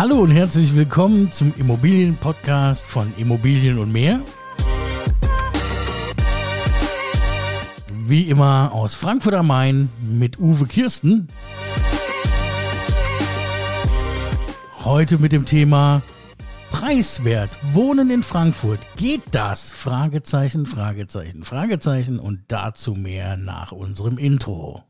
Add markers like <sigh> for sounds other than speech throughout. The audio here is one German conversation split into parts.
Hallo und herzlich willkommen zum Immobilien-Podcast von Immobilien und mehr. Wie immer aus Frankfurt am Main mit Uwe Kirsten. Heute mit dem Thema Preiswert Wohnen in Frankfurt. Geht das? Fragezeichen, Fragezeichen, Fragezeichen und dazu mehr nach unserem Intro.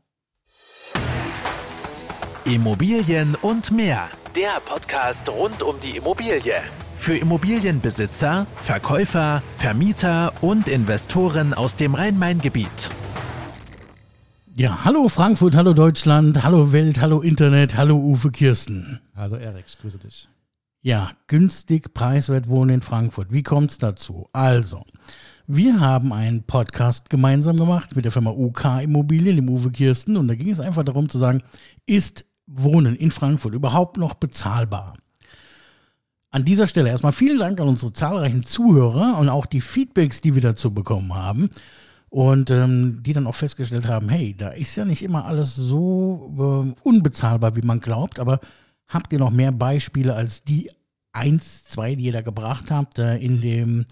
Immobilien und mehr. Der Podcast rund um die Immobilie. Für Immobilienbesitzer, Verkäufer, Vermieter und Investoren aus dem Rhein-Main-Gebiet. Ja, hallo Frankfurt, hallo Deutschland, hallo Welt, hallo Internet, hallo Uwe Kirsten. Hallo Erik, ich grüße dich. Ja, günstig, preiswert wohnen in Frankfurt. Wie kommt's dazu? Also, wir haben einen Podcast gemeinsam gemacht mit der Firma UK Immobilien, dem Uwe Kirsten. Und da ging es einfach darum zu sagen, ist Wohnen in Frankfurt überhaupt noch bezahlbar? An dieser Stelle erstmal vielen Dank an unsere zahlreichen Zuhörer und auch die Feedbacks, die wir dazu bekommen haben. Und ähm, die dann auch festgestellt haben, hey, da ist ja nicht immer alles so äh, unbezahlbar, wie man glaubt, aber habt ihr noch mehr Beispiele als die eins, zwei, die ihr da gebracht habt äh, in dem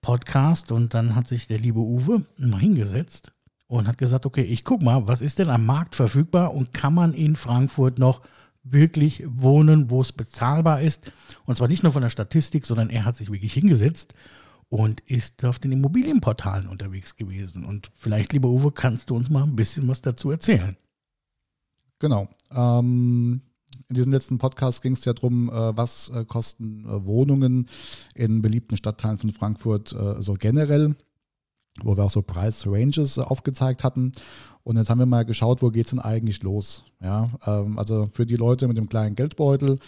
Podcast? Und dann hat sich der liebe Uwe mal hingesetzt und hat gesagt, okay, ich guck mal, was ist denn am Markt verfügbar und kann man in Frankfurt noch wirklich wohnen, wo es bezahlbar ist? Und zwar nicht nur von der Statistik, sondern er hat sich wirklich hingesetzt und ist auf den Immobilienportalen unterwegs gewesen. Und vielleicht, lieber Uwe, kannst du uns mal ein bisschen was dazu erzählen. Genau. Ähm, in diesem letzten Podcast ging es ja darum, äh, was äh, kosten äh, Wohnungen in beliebten Stadtteilen von Frankfurt äh, so generell, wo wir auch so Price Ranges äh, aufgezeigt hatten. Und jetzt haben wir mal geschaut, wo geht es denn eigentlich los? Ja, ähm, also für die Leute mit dem kleinen Geldbeutel,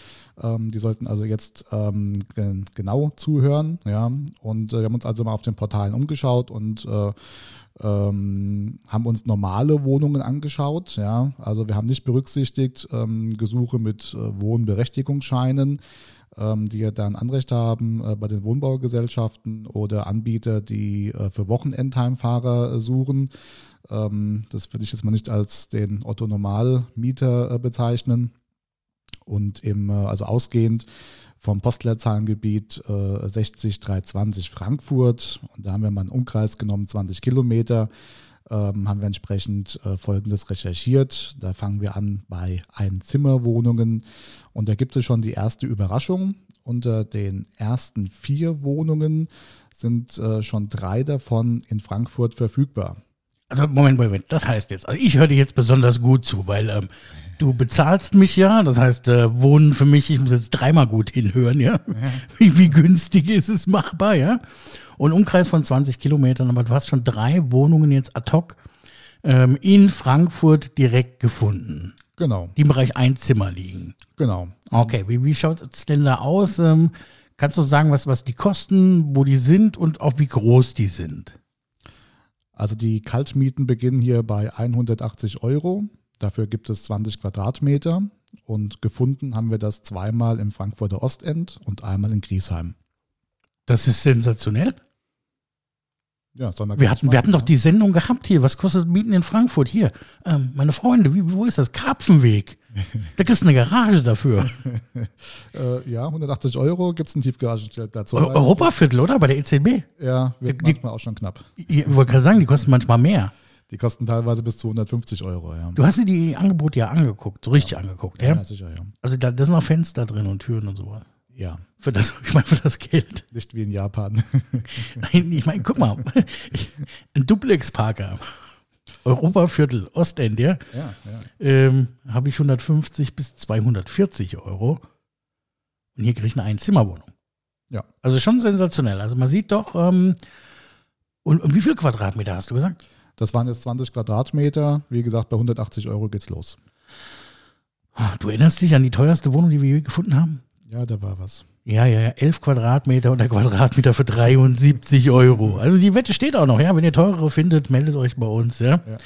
ähm, die sollten also jetzt ähm, ge genau zuhören. Ja, und äh, wir haben uns also mal auf den Portalen umgeschaut und äh, ähm, haben uns normale Wohnungen angeschaut. Ja, also wir haben nicht berücksichtigt ähm, Gesuche mit äh, Wohnberechtigungsscheinen die ja dann Anrecht haben äh, bei den Wohnbaugesellschaften oder Anbieter, die äh, für Wochenendheimfahrer äh, suchen. Ähm, das würde ich jetzt mal nicht als den Otto-Normalmieter bezeichnen. Und im, also ausgehend vom Postleitzahlengebiet äh, 60320 Frankfurt. Und da haben wir mal einen Umkreis genommen, 20 Kilometer. Ähm, haben wir entsprechend äh, Folgendes recherchiert. Da fangen wir an bei Einzimmerwohnungen. Und da gibt es schon die erste Überraschung. Unter den ersten vier Wohnungen sind äh, schon drei davon in Frankfurt verfügbar. Also Moment, Moment, das heißt jetzt, also ich höre dir jetzt besonders gut zu, weil ähm, du bezahlst mich ja, das heißt, äh, Wohnen für mich, ich muss jetzt dreimal gut hinhören, ja. Wie, wie günstig ist es machbar, ja? Und Umkreis von 20 Kilometern, aber du hast schon drei Wohnungen jetzt ad hoc ähm, in Frankfurt direkt gefunden. Genau. Die im Bereich Einzimmer liegen. Genau. Okay, wie, wie schaut es denn da aus? Ähm, kannst du sagen, was, was die kosten, wo die sind und auch wie groß die sind? Also die Kaltmieten beginnen hier bei 180 Euro. Dafür gibt es 20 Quadratmeter. Und gefunden haben wir das zweimal im Frankfurter Ostend und einmal in Griesheim. Das ist sensationell. Ja, sollen wir wir hatten, wir hatten doch die Sendung gehabt hier. Was kostet Mieten in Frankfurt? Hier, ähm, meine Freunde, wie, wo ist das? Karpfenweg. <laughs> Da kriegst du eine Garage dafür. <laughs> äh, ja, 180 Euro gibt es einen Tiefgaragenstellplatz. Europaviertel, oder? Bei der EZB? Ja, wird die, manchmal auch schon knapp. Ich wollte gerade sagen, die kosten manchmal mehr. Die kosten teilweise bis zu 150 Euro, ja. Du hast dir die Angebote ja angeguckt, so richtig ja. angeguckt, ja? Ja, sicher, ja. Also da, da sind noch Fenster drin und Türen und sowas. Ja. Für das, ich meine, für das Geld. Nicht wie in Japan. <laughs> Nein, ich meine, guck mal, ein Duplex-Parker, Europaviertel, Ostend, ja, ja, ja. Ähm, habe ich 150 bis 240 Euro. Und hier kriege ich eine Einzimmerwohnung. Ja. Also schon sensationell. Also man sieht doch, ähm, und, und wie viel Quadratmeter hast du gesagt? Das waren jetzt 20 Quadratmeter. Wie gesagt, bei 180 Euro geht's los. Du erinnerst dich an die teuerste Wohnung, die wir je gefunden haben? Ja, da war was. Ja, ja, ja, 11 Quadratmeter und der Quadratmeter für 73 Euro. Also die Wette steht auch noch, ja. Wenn ihr teurere findet, meldet euch bei uns, ja. ja, ja.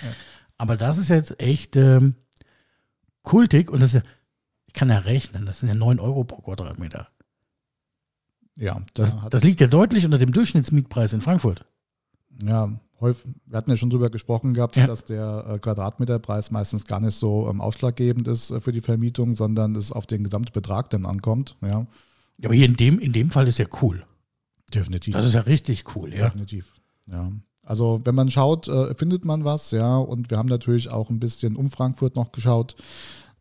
Aber das ist jetzt echt ähm, kultig und das ist, ich kann ja rechnen, das sind ja 9 Euro pro Quadratmeter. Ja, das, das liegt ja deutlich unter dem Durchschnittsmietpreis in Frankfurt. Ja, häufig, wir hatten ja schon drüber gesprochen gehabt, Ja. dass der äh, Quadratmeterpreis meistens gar nicht so ähm, ausschlaggebend ist äh, für die Vermietung, sondern es auf den Gesamtbetrag dann ankommt. Ja, Aber hier in dem, in dem Fall ist ja cool. definitiv. Das ist ja richtig cool, ja. Definitiv. Ja. Also wenn man schaut, äh, findet man was, ja. Und wir haben natürlich auch ein bisschen um Frankfurt noch geschaut.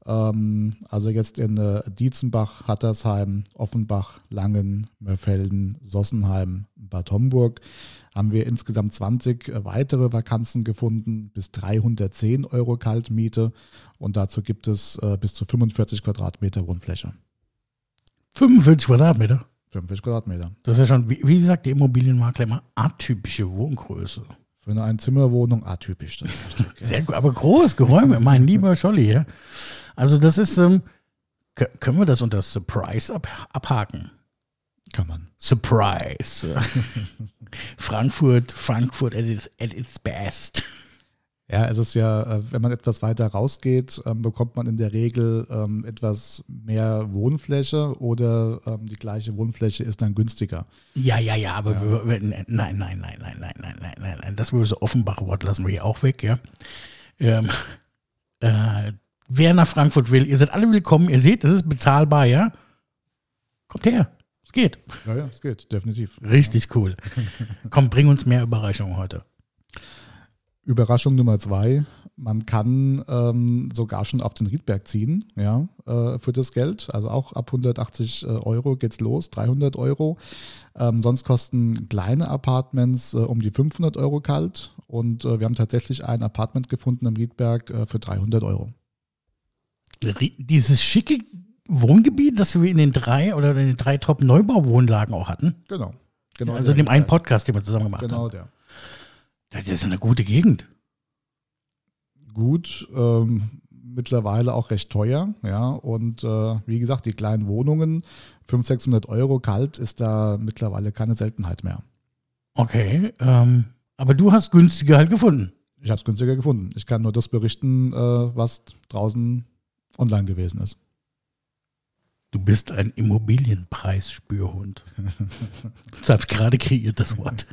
Ähm, also jetzt in äh, Dietzenbach, Hattersheim, Offenbach, Langen, Mörfelden, Sossenheim, Bad Homburg haben wir insgesamt 20 weitere Vakanzen gefunden, bis 310 Euro Kaltmiete. Und dazu gibt es äh, bis zu 45 Quadratmeter Wohnfläche. 45 Quadratmeter. 45 Quadratmeter. Das ist ja schon, wie, wie gesagt, der Immobilienmakler immer atypische Wohngröße. Für eine Einzimmerwohnung atypisch. Das ja. <laughs> Sehr gut, aber groß, Geräume, mein lieber Scholli. Ja? Also das ist, ähm, können wir das unter Surprise ab, abhaken? Kann man. Surprise. <laughs> Frankfurt, Frankfurt at its, at its best. Ja, es ist ja, äh, wenn man etwas weiter rausgeht, ähm, bekommt man in der Regel ähm, etwas mehr Wohnfläche oder ähm, die gleiche Wohnfläche ist dann günstiger. Ja, ja, ja, aber Wir, wir, nein, nein, nein, nein, nein, nein, nein, nein, nein, nein. Das böse Offenbach-Wort lassen wir hier auch weg, ja. Ähm, äh, wer nach Frankfurt will, ihr seid alle willkommen, ihr seht, das ist bezahlbar, ja. Kommt her, geht. Ja, ja, es geht, definitiv. Richtig cool. Komm, bring uns mehr Überraschungen heute. Überraschung Nummer zwei, man kann ähm, sogar schon auf den Riedberg ziehen, ja, äh, für das Geld. Also auch ab 180 äh, Euro geht's los, 300 Euro. Ähm, sonst kosten kleine Apartments äh, um die 500 Euro kalt. Und äh, wir haben tatsächlich ein Apartment gefunden am Riedberg äh, für 300 Euro. Dieses schicke Wohngebiet, das wir in den drei oder in den drei Top-Neubauwohnlagen auch hatten, Genau. genau also in dem einen. Podcast, den wir zusammen gemacht Genau haben. der. Das ist eine gute Gegend. Gut, ähm, mittlerweile auch recht teuer, ja. Und äh, wie gesagt, die kleinen Wohnungen, 500, 600 Euro kalt, ist da mittlerweile keine Seltenheit mehr. Okay, ähm, aber du hast günstiger halt gefunden. Ich habe es günstiger gefunden. Ich kann nur das berichten, äh, was draußen online gewesen ist. Du bist ein Immobilienpreisspürhund. Das habe ich gerade kreiert, das Wort.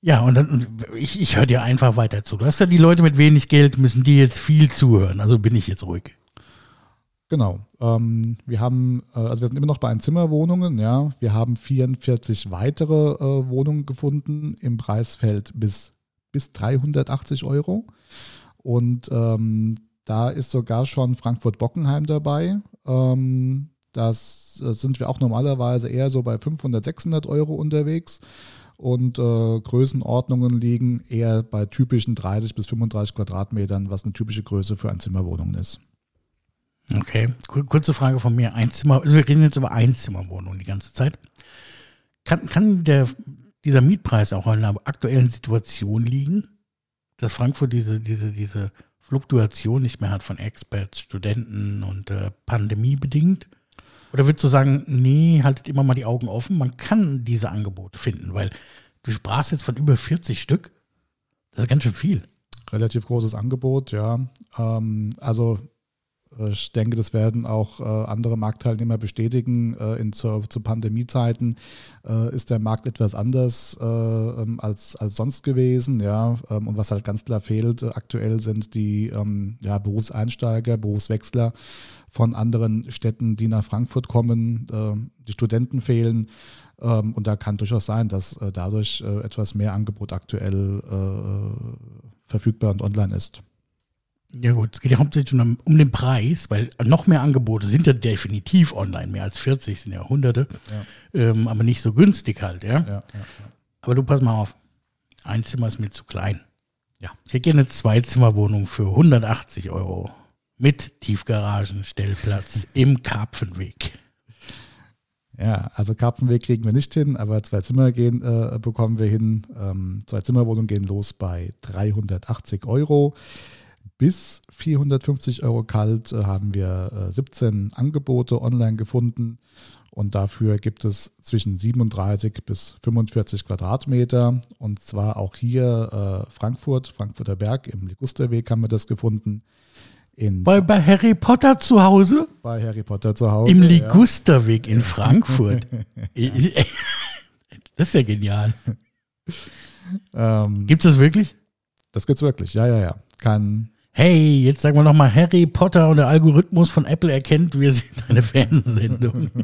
Ja, und dann, ich, ich höre dir einfach weiter zu. Du hast ja die Leute mit wenig Geld, müssen die jetzt viel zuhören. Also bin ich jetzt ruhig. Genau. Ähm, wir haben, äh, also wir sind immer noch bei Einzimmerwohnungen, ja. Wir haben 44 weitere äh, Wohnungen gefunden im Preisfeld bis, bis 380 Euro. Und ähm, da ist sogar schon Frankfurt-Bockenheim dabei. Ähm, das äh, sind wir auch normalerweise eher so bei 500, 600 Euro unterwegs. Und äh, Größenordnungen liegen eher bei typischen 30 bis 35 Quadratmetern, was eine typische Größe für Einzimmerwohnungen ist. Okay, Kur- kurze Frage von mir. Einzimmer, also wir reden jetzt über Einzimmerwohnungen die ganze Zeit. Kann, kann der, dieser Mietpreis auch in einer aktuellen Situation liegen, dass Frankfurt diese, diese, diese Fluktuation nicht mehr hat von Experts, Studenten und äh, Pandemie bedingt? Oder würdest du sagen, nee, haltet immer mal die Augen offen, man kann diese Angebote finden, weil du sprachst jetzt von über 40 Stück. Das ist ganz schön viel. relativ großes Angebot, ja. Ähm, also ich denke, das werden auch äh, andere Marktteilnehmer bestätigen. Äh, in, zu, zu Pandemiezeiten äh, ist der Markt etwas anders äh, ähm, als, als sonst gewesen, ja. Ähm, und was halt ganz klar fehlt äh, aktuell sind die ähm, ja, Berufseinsteiger, Berufswechsler von anderen Städten, die nach Frankfurt kommen. Äh, die Studenten fehlen. Und da kann durchaus sein, dass äh, dadurch äh, etwas mehr Angebot aktuell äh, verfügbar und online ist. Ja gut, es geht ja hauptsächlich um, um den Preis, weil noch mehr Angebote sind ja definitiv online, mehr als 40 sind ja hunderte, ähm, aber nicht so günstig halt, ja? Ja, ja, ja. Aber du pass mal auf, ein Zimmer ist mir zu klein. Ja. Ich hätte gerne eine Zweizimmerwohnung für 180 Euro mit Tiefgaragen, Stellplatz <laughs> im Karpfenweg. Ja, also Karpfenweg kriegen wir nicht hin, aber zwei Zimmer gehen, äh, bekommen wir hin. Ähm, zwei Zimmerwohnungen gehen los bei 380 Euro. Bis 450 Euro kalt äh, haben wir äh, 17 Angebote online gefunden. Und dafür gibt es zwischen 37 bis 45 Quadratmeter. Und zwar auch hier äh, Frankfurt, Frankfurter Berg, im Ligusterweg haben wir das gefunden. In, Bei, bei Harry Potter zu Hause, bei Harry Potter zu Hause. im ja. Ligusterweg in Frankfurt. <laughs> Das ist ja genial. <laughs> Ähm, Gibt's das wirklich? das gibt's wirklich, ja, ja, ja. Kein, Hey, jetzt sagen wir nochmal, Harry Potter und der Algorithmus von Apple erkennt, wir sind eine Fernsehsendung. <laughs>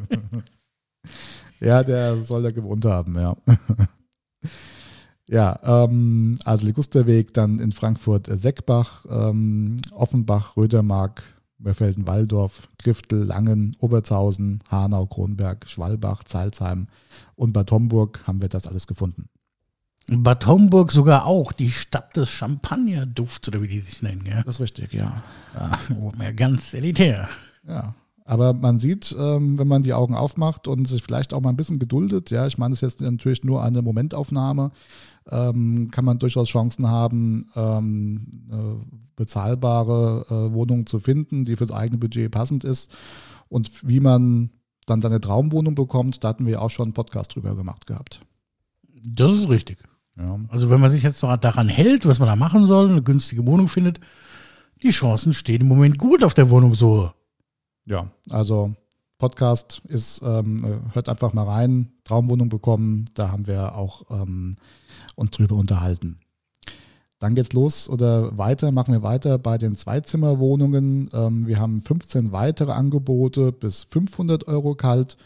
Ja, der soll da gewohnt haben, ja. <laughs> ja, ähm, also Ligusterweg, dann in Frankfurt äh, Seckbach, ähm, Offenbach, Rödermark, Mörfelden, Walldorf, Griftel, Langen, Obertshausen, Hanau, Kronberg, Schwalbach, Zalzheim und Bad Homburg haben wir das alles gefunden. Bad Homburg sogar auch, die Stadt des Champagnerdufts, oder wie die sich nennen, ja. Das ist richtig, ja. Ach, oh, mehr ganz elitär. Ja. Aber man sieht, ähm, wenn man die Augen aufmacht und sich vielleicht auch mal ein bisschen geduldet, ja, ich meine, es ist jetzt natürlich nur eine Momentaufnahme, ähm, kann man durchaus Chancen haben, ähm, eine bezahlbare äh, Wohnung zu finden, die fürs eigene Budget passend ist. Und wie man dann seine Traumwohnung bekommt, da hatten wir auch schon einen Podcast drüber gemacht gehabt. Das ist richtig. Ja. Also wenn man sich jetzt noch daran hält, was man da machen soll, eine günstige Wohnung findet, die Chancen stehen im Moment gut auf der Wohnung so. Ja, also Podcast ist, ähm, äh, hört einfach mal rein, Traumwohnung bekommen, da haben wir auch ähm, uns drüber unterhalten. Dann geht's los oder weiter, machen wir weiter bei den Zweizimmerwohnungen. Ähm, wir haben 15 weitere Angebote bis 500 Euro kalt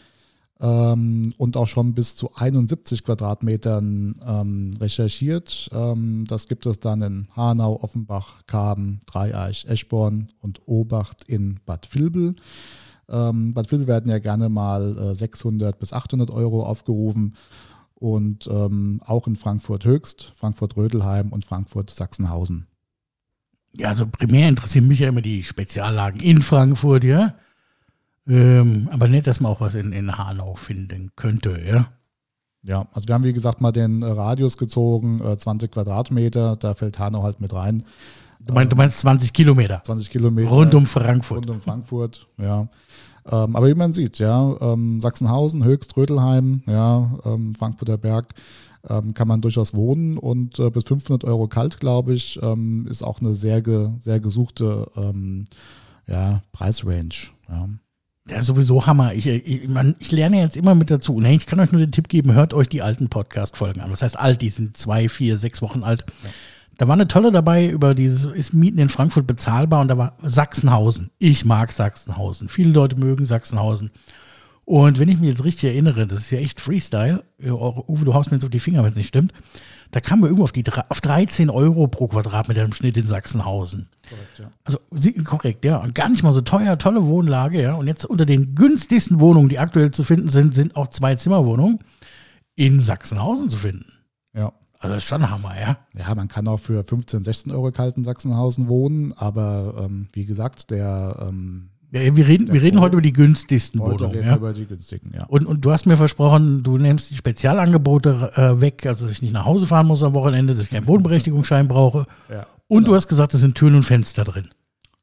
ähm, und auch schon bis zu 71 Quadratmetern ähm, recherchiert. Ähm, das gibt es dann in Hanau, Offenbach, Kaben, Dreieich, Eschborn und Obacht in Bad Vilbel. Ähm, Bad Vilbel werden ja gerne mal äh, 600 bis 800 Euro aufgerufen und ähm, auch in Frankfurt Höchst, Frankfurt Rödelheim und Frankfurt Sachsenhausen. Ja, also primär interessieren mich ja immer die Speziallagen in Frankfurt, ja. Ähm, aber nicht, dass man auch was in, in Hanau finden könnte, ja. Ja, also wir haben wie gesagt mal den äh, Radius gezogen, äh, 20 Quadratmeter, da fällt Hanau halt mit rein. Du meinst, du meinst 20 Kilometer 20 Kilometer. rund um Frankfurt. Rund um Frankfurt, ja. Ähm, aber wie man sieht, ja, ähm, Sachsenhausen, Höchst, Rödelheim, ja, ähm, Frankfurter Berg, ähm, kann man durchaus wohnen und äh, bis 500 Euro kalt, glaube ich, ähm, ist auch eine sehr, ge, sehr gesuchte ähm, ja, Preisrange. Ja. Ja, sowieso Hammer. Ich, ich, man, ich lerne jetzt immer mit dazu. Nee, ich kann euch nur den Tipp geben, hört euch die alten Podcast-Folgen an. Was heißt alt? Die sind zwei, vier, sechs Wochen alt. Da war eine tolle dabei über dieses, ist Mieten in Frankfurt bezahlbar und da war Sachsenhausen. Ich mag Sachsenhausen. Viele Leute mögen Sachsenhausen. Und wenn ich mich jetzt richtig erinnere, das ist ja echt Freestyle. Ja, Uwe, du haust mir jetzt auf die Finger, wenn es nicht stimmt. Da kamen wir irgendwo auf, die, auf 13 Euro pro Quadratmeter im Schnitt in Sachsenhausen. Korrekt, ja. Also korrekt, ja. Und gar nicht mal so teuer, tolle Wohnlage, ja. Und jetzt unter den günstigsten Wohnungen, die aktuell zu finden sind, sind auch zwei Zimmerwohnungen in Sachsenhausen zu finden. ja. Also das ist schon Hammer, ja. Ja, man kann auch für 15, 16 Euro kalt in Sachsenhausen wohnen, aber ähm, wie gesagt, der ähm, ja wir reden, wir reden heute über die günstigsten heute Wohnungen, reden ja. über die günstigen, ja. Und, und du hast mir versprochen, du nimmst die Spezialangebote äh, weg, also dass ich nicht nach Hause fahren muss am Wochenende, dass ich keinen Wohnberechtigungsschein brauche. ja. Und du hast gesagt, es sind Türen und Fenster drin.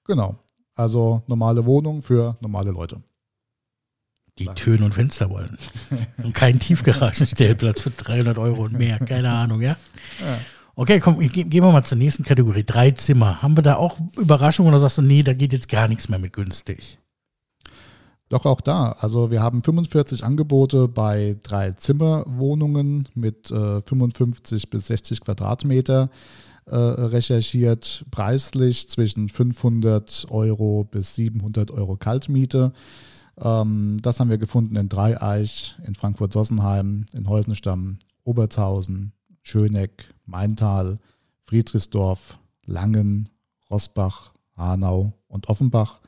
Genau. Also normale Wohnung für normale Leute. Die Türen und Fenster wollen. <laughs> Und keinen Tiefgaragenstellplatz für 300 Euro und mehr. Keine Ahnung, ja? Okay, komm, ge- gehen wir mal zur nächsten Kategorie. Drei Zimmer. Haben wir da auch Überraschungen oder sagst du, nee, da geht jetzt gar nichts mehr mit günstig? Doch auch da. Also wir haben 45 Angebote bei drei Zimmerwohnungen mit äh, 55 bis 60 Quadratmeter äh, recherchiert. Preislich zwischen 500 Euro bis 700 Euro Kaltmiete. Ähm, das haben wir gefunden in Dreieich, in Frankfurt-Sossenheim, in Heusenstamm, Obertshausen, Schöneck, Maintal, Friedrichsdorf, Langen, Rossbach, Hanau und Offenbach.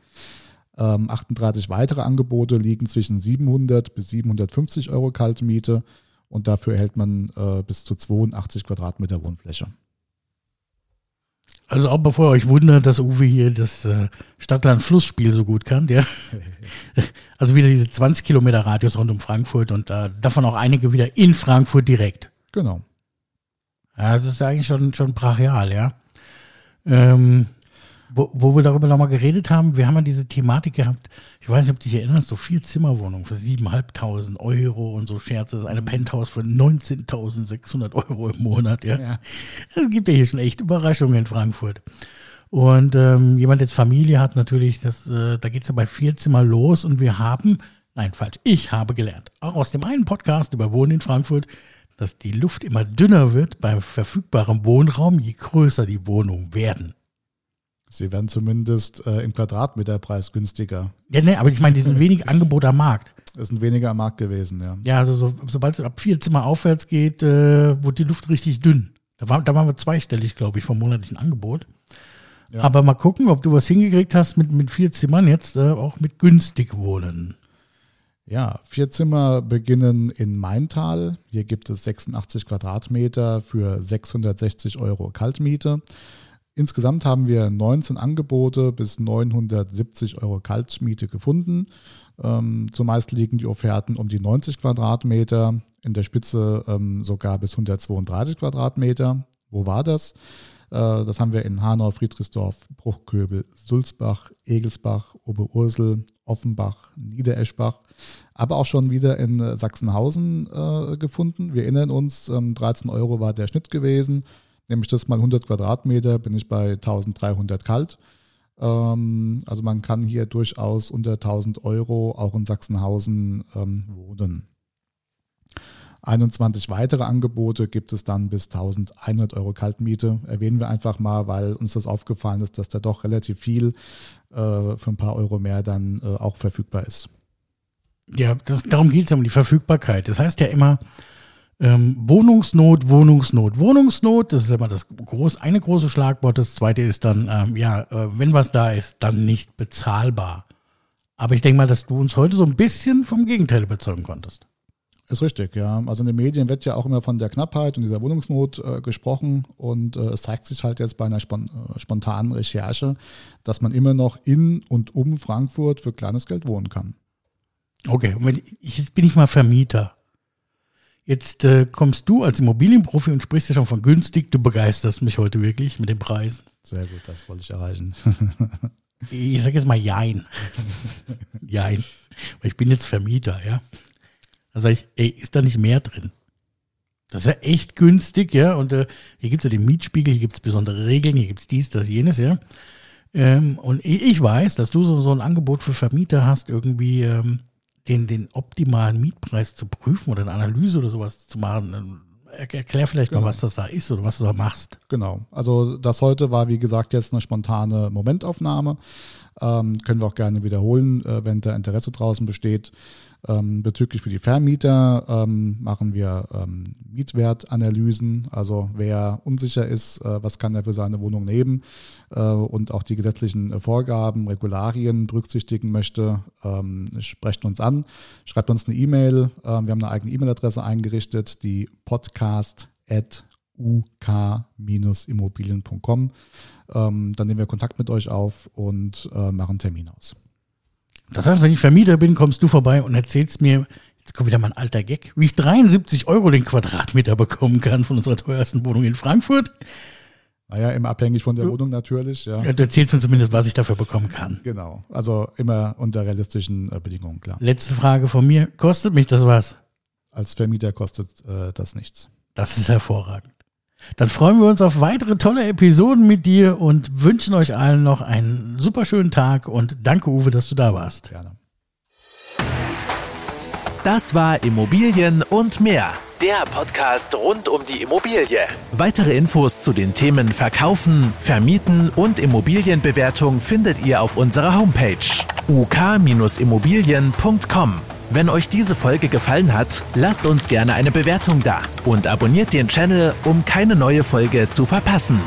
Ähm, 38 weitere Angebote liegen zwischen 700 bis 750 Euro Kaltmiete und dafür erhält man äh, bis zu 82 Quadratmeter Wohnfläche. Also auch bevor ihr euch wundert, dass Uwe hier das äh, Stadtland-Flussspiel so gut kann, ja. <laughs> Also wieder diese 20 Kilometer Radius rund um Frankfurt und äh, davon auch einige wieder in Frankfurt direkt. Genau. Ja, das ist eigentlich schon, schon brachial, ja. Ähm, wo, wo wir darüber nochmal geredet haben, wir haben ja diese Thematik gehabt, ich weiß nicht, ob du dich erinnerst, so vier Zimmerwohnungen für 7.500 Euro und so Scherze, das ist eine Penthouse für 19.600 Euro im Monat, ja. Ja. Es gibt ja hier schon echt Überraschungen in Frankfurt. Und ähm, jemand jetzt Familie hat natürlich, das, äh, da geht es ja bei vier Zimmer los und wir haben, nein, falsch, ich habe gelernt, auch aus dem einen Podcast über Wohnen in Frankfurt, dass die Luft immer dünner wird beim verfügbaren Wohnraum, je größer die Wohnungen werden. Sie werden zumindest äh, im Quadratmeterpreis günstiger. Ja, ne, aber ich meine, die sind wenig <laughs> Angebot am Markt. Es sind weniger am Markt gewesen, ja. Ja, also so, sobald es ab vier Zimmer aufwärts geht, äh, wird die Luft richtig dünn. Da, war, da waren wir zweistellig, glaube ich, vom monatlichen Angebot. Ja. Aber mal gucken, ob du was hingekriegt hast mit, mit vier Zimmern jetzt äh, auch mit günstig wohnen. Ja, vier Zimmer beginnen in Maintal. Hier gibt es 86 Quadratmeter für 660 Euro Kaltmiete. Insgesamt haben wir 19 Angebote bis 970 Euro Kaltmiete gefunden. Ähm, zumeist liegen die Offerten um die 90 Quadratmeter, in der Spitze ähm, sogar bis 132 Quadratmeter. Wo war das? Äh, das haben wir in Hanau, Friedrichsdorf, Bruchköbel, Sulzbach, Egelsbach, Oberursel, Offenbach, Niedereschbach, aber auch schon wieder in äh, Sachsenhausen äh, gefunden. Wir erinnern uns, ähm, 13 Euro war der Schnitt gewesen. Nämlich das mal 100 Quadratmeter, bin ich bei 1300 kalt. Ähm, also man kann hier durchaus unter 1000 Euro auch in Sachsenhausen ähm, wohnen. 21 weitere Angebote gibt es dann bis 1100 Euro Kaltmiete. Erwähnen wir einfach mal, weil uns das aufgefallen ist, dass da doch relativ viel äh, für ein paar Euro mehr dann äh, auch verfügbar ist. Ja, das, darum geht es ja um die Verfügbarkeit. Das heißt ja immer, ähm, Wohnungsnot, Wohnungsnot, Wohnungsnot, das ist immer das groß, eine große Schlagwort. Das zweite ist dann, ähm, ja, äh, wenn was da ist, dann nicht bezahlbar. Aber ich denke mal, dass du uns heute so ein bisschen vom Gegenteil überzeugen konntest. Ist richtig, ja. Also in den Medien wird ja auch immer von der Knappheit und dieser Wohnungsnot äh, gesprochen und äh, es zeigt sich halt jetzt bei einer spon äh, spontanen Recherche, dass man immer noch in und um Frankfurt für kleines Geld wohnen kann. Okay, ich, jetzt bin ich mal Vermieter. Jetzt äh, kommst du als Immobilienprofi und sprichst ja schon von günstig. Du begeisterst mich heute wirklich mit den Preisen. Sehr gut, das wollte ich erreichen. ich sage jetzt mal Jein. <laughs> Jein. Weil ich bin jetzt Vermieter, ja. Da sage ich, ey, ist da nicht mehr drin? Das ist ja echt günstig, ja. Und äh, hier gibt es ja den Mietspiegel, hier gibt es besondere Regeln, hier gibt es dies, das, jenes, ja. Ähm, und ich weiß, dass du so, so ein Angebot für Vermieter hast, irgendwie ähm, den, den optimalen Mietpreis zu prüfen oder eine Analyse oder sowas zu machen. Erklär vielleicht genau. mal, was das da ist oder was du da machst. Genau. Also das heute war, wie gesagt, jetzt eine spontane Momentaufnahme. Ähm, können wir auch gerne wiederholen, äh, wenn da Interesse draußen besteht. Ähm, bezüglich für die Vermieter ähm, machen wir ähm, Mietwertanalysen, also wer unsicher ist, äh, was kann er für seine Wohnung nehmen äh, und auch die gesetzlichen äh, Vorgaben, Regularien berücksichtigen möchte, ähm, sprecht uns an, schreibt uns eine E-Mail. Ähm, wir haben eine eigene E-Mail-Adresse eingerichtet, die podcast uk-immobilien.com. Ähm, dann nehmen wir Kontakt mit euch auf und äh, machen einen Termin aus. Das heißt, wenn ich Vermieter bin, kommst du vorbei und erzählst mir, jetzt kommt wieder mal ein alter Gag, wie ich 73 Euro den Quadratmeter bekommen kann von unserer teuersten Wohnung in Frankfurt. Naja, immer abhängig von der du, Wohnung natürlich. Ja. ja. Du erzählst mir zumindest, was ich dafür bekommen kann. Genau. Also immer unter realistischen äh, Bedingungen, klar. Letzte Frage von mir. Kostet mich das was? Als Vermieter kostet äh, das nichts. Das ist hervorragend. Dann freuen wir uns auf weitere tolle Episoden mit dir und wünschen euch allen noch einen super schönen Tag und danke Uwe, dass du da warst. Gerne. Das war Immobilien und mehr. Der Podcast rund um die Immobilie. Weitere Infos zu den Themen Verkaufen, Vermieten und Immobilienbewertung findet ihr auf unserer Homepage uk-immobilien.com. Wenn euch diese Folge gefallen hat, lasst uns gerne eine Bewertung da und abonniert den Channel, um keine neue Folge zu verpassen.